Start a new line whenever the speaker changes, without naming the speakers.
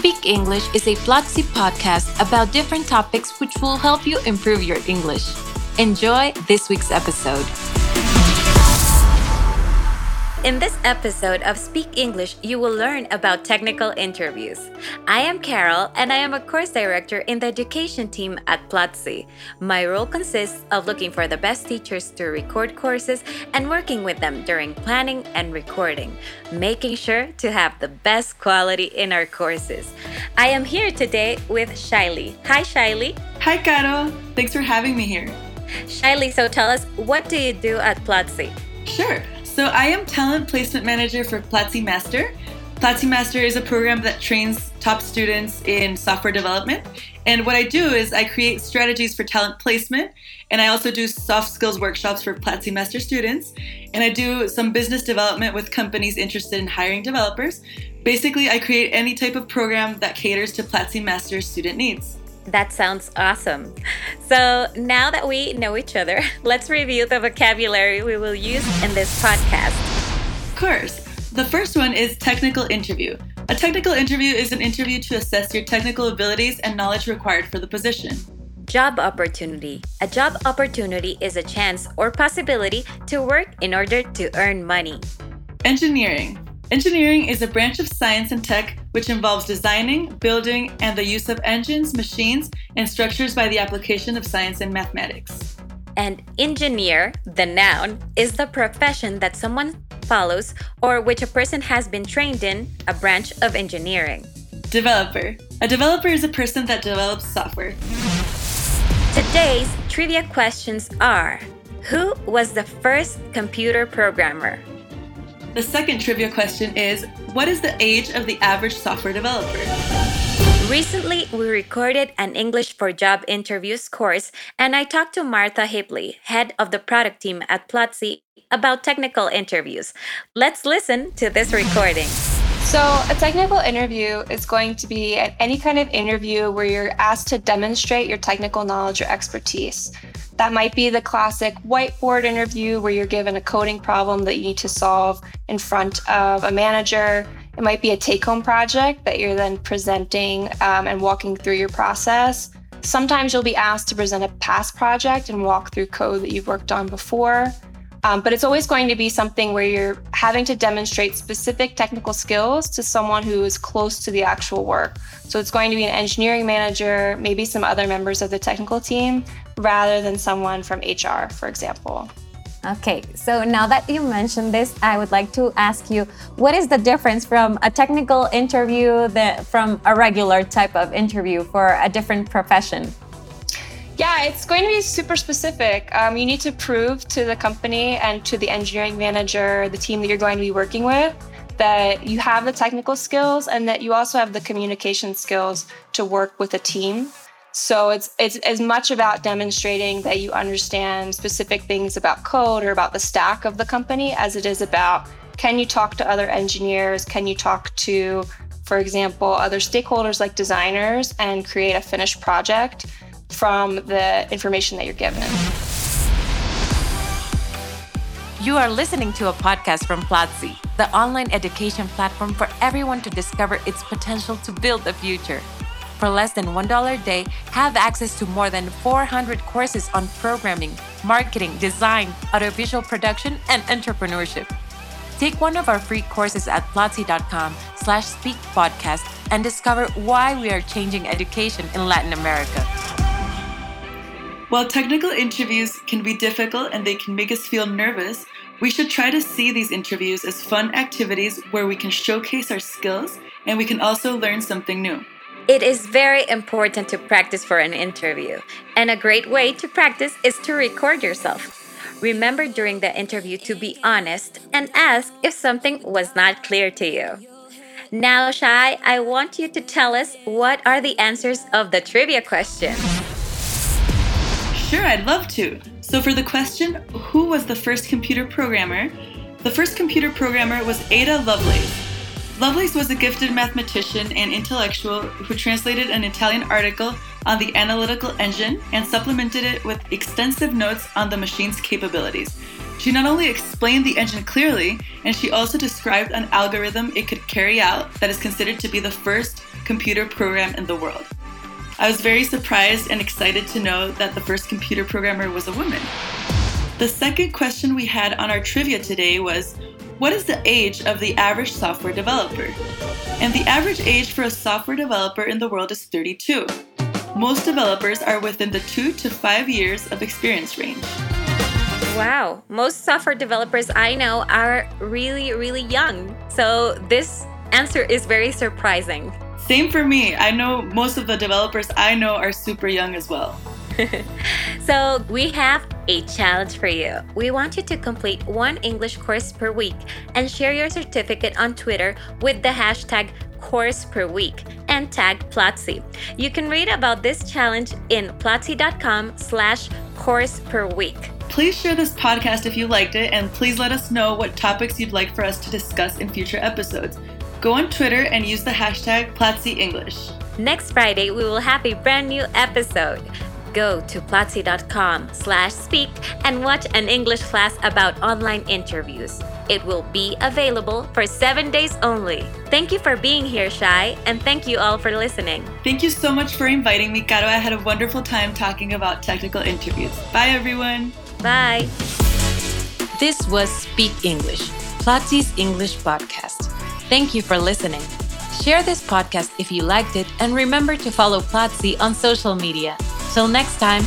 Speak English is a Platzi podcast about different topics which will help you improve your English. Enjoy this week's episode. In this episode of Speak English, you will learn about technical interviews. I am Carol, and I am a course director in the education team at Platzi. My role consists of looking for the best teachers to record courses and working with them during planning and recording, making sure to have the best quality in our courses. I am here today with Shiley. Hi, Shiley.
Hi, Carol. Thanks for having me here.
Shiley, so tell us, what do you do at Platzi?
Sure. So I am talent placement manager for Platzi Master. Platzi Master is a program that trains top students in software development. And what I do is I create strategies for talent placement, and I also do soft skills workshops for Platzi Master students. And I do some business development with companies interested in hiring developers. Basically, I create any type of program that caters to Platzi Master student needs.
That sounds awesome. So now that we know each other, let's review the vocabulary we will use in this podcast.
Of course. The first one is technical interview. A technical interview is an interview to assess your technical abilities and knowledge required for the position.
Job opportunity. A job opportunity is a chance or possibility to work in order to earn money.
Engineering. Engineering is a branch of science and tech which involves designing, building, and the use of engines, machines, and structures by the application of science and mathematics.
And engineer, the noun, is the profession that someone follows or which a person has been trained in, a branch of engineering.
Developer. A developer is a person that develops software.
Today's trivia questions are Who was the first computer programmer?
The second trivia question is What is the age of the average software developer?
Recently, we recorded an English for Job interviews course, and I talked to Martha Hipley, head of the product team at Platzi, about technical interviews. Let's listen to this recording.
So, a technical interview is going to be any kind of interview where you're asked to demonstrate your technical knowledge or expertise. That might be the classic whiteboard interview where you're given a coding problem that you need to solve in front of a manager. It might be a take home project that you're then presenting um, and walking through your process. Sometimes you'll be asked to present a past project and walk through code that you've worked on before. Um, but it's always going to be something where you're having to demonstrate specific technical skills to someone who is close to the actual work. So it's going to be an engineering manager, maybe some other members of the technical team, rather than someone from HR, for example.
Okay, so now that you mentioned this, I would like to ask you what is the difference from a technical interview that, from a regular type of interview for a different profession?
Yeah, it's going to be super specific. Um, you need to prove to the company and to the engineering manager, the team that you're going to be working with, that you have the technical skills and that you also have the communication skills to work with a team. So it's it's as much about demonstrating that you understand specific things about code or about the stack of the company as it is about can you talk to other engineers, can you talk to for example other stakeholders like designers and create a finished project from the information that you're given.
You are listening to a podcast from Platzi, the online education platform for everyone to discover its potential to build the future. For less than $1 a day, have access to more than 400 courses on programming, marketing, design, audiovisual production, and entrepreneurship. Take one of our free courses at platzi.com slash speak podcast and discover why we are changing education in Latin America.
While technical interviews can be difficult and they can make us feel nervous, we should try to see these interviews as fun activities where we can showcase our skills and we can also learn something new.
It is very important to practice for an interview, and a great way to practice is to record yourself. Remember during the interview to be honest and ask if something was not clear to you. Now, Shai, I want you to tell us what are the answers of the trivia question.
Sure, I'd love to. So, for the question, who was the first computer programmer? The first computer programmer was Ada Lovelace. Lovelace was a gifted mathematician and intellectual who translated an Italian article on the analytical engine and supplemented it with extensive notes on the machine's capabilities. She not only explained the engine clearly, and she also described an algorithm it could carry out that is considered to be the first computer program in the world. I was very surprised and excited to know that the first computer programmer was a woman. The second question we had on our trivia today was What is the age of the average software developer? And the average age for a software developer in the world is 32. Most developers are within the two to five years of experience range.
Wow, most software developers I know are really, really young. So this answer is very surprising.
Same for me. I know most of the developers I know are super young as well.
so, we have a challenge for you. We want you to complete one English course per week and share your certificate on Twitter with the hashtag course per week and tag Platzi. You can read about this challenge in platzi.com slash course per week.
Please share this podcast if you liked it, and please let us know what topics you'd like for us to discuss in future episodes. Go on Twitter and use the hashtag PlatziEnglish.
Next Friday, we will have a brand new episode. Go to platzi.com slash speak and watch an English class about online interviews. It will be available for seven days only. Thank you for being here, Shai, and thank you all for listening.
Thank you so much for inviting me, Caro. I had a wonderful time talking about technical interviews. Bye, everyone.
Bye.
This was Speak English, Platzi's English podcast. Thank you for listening. Share this podcast if you liked it, and remember to follow Platzi on social media. Till next time,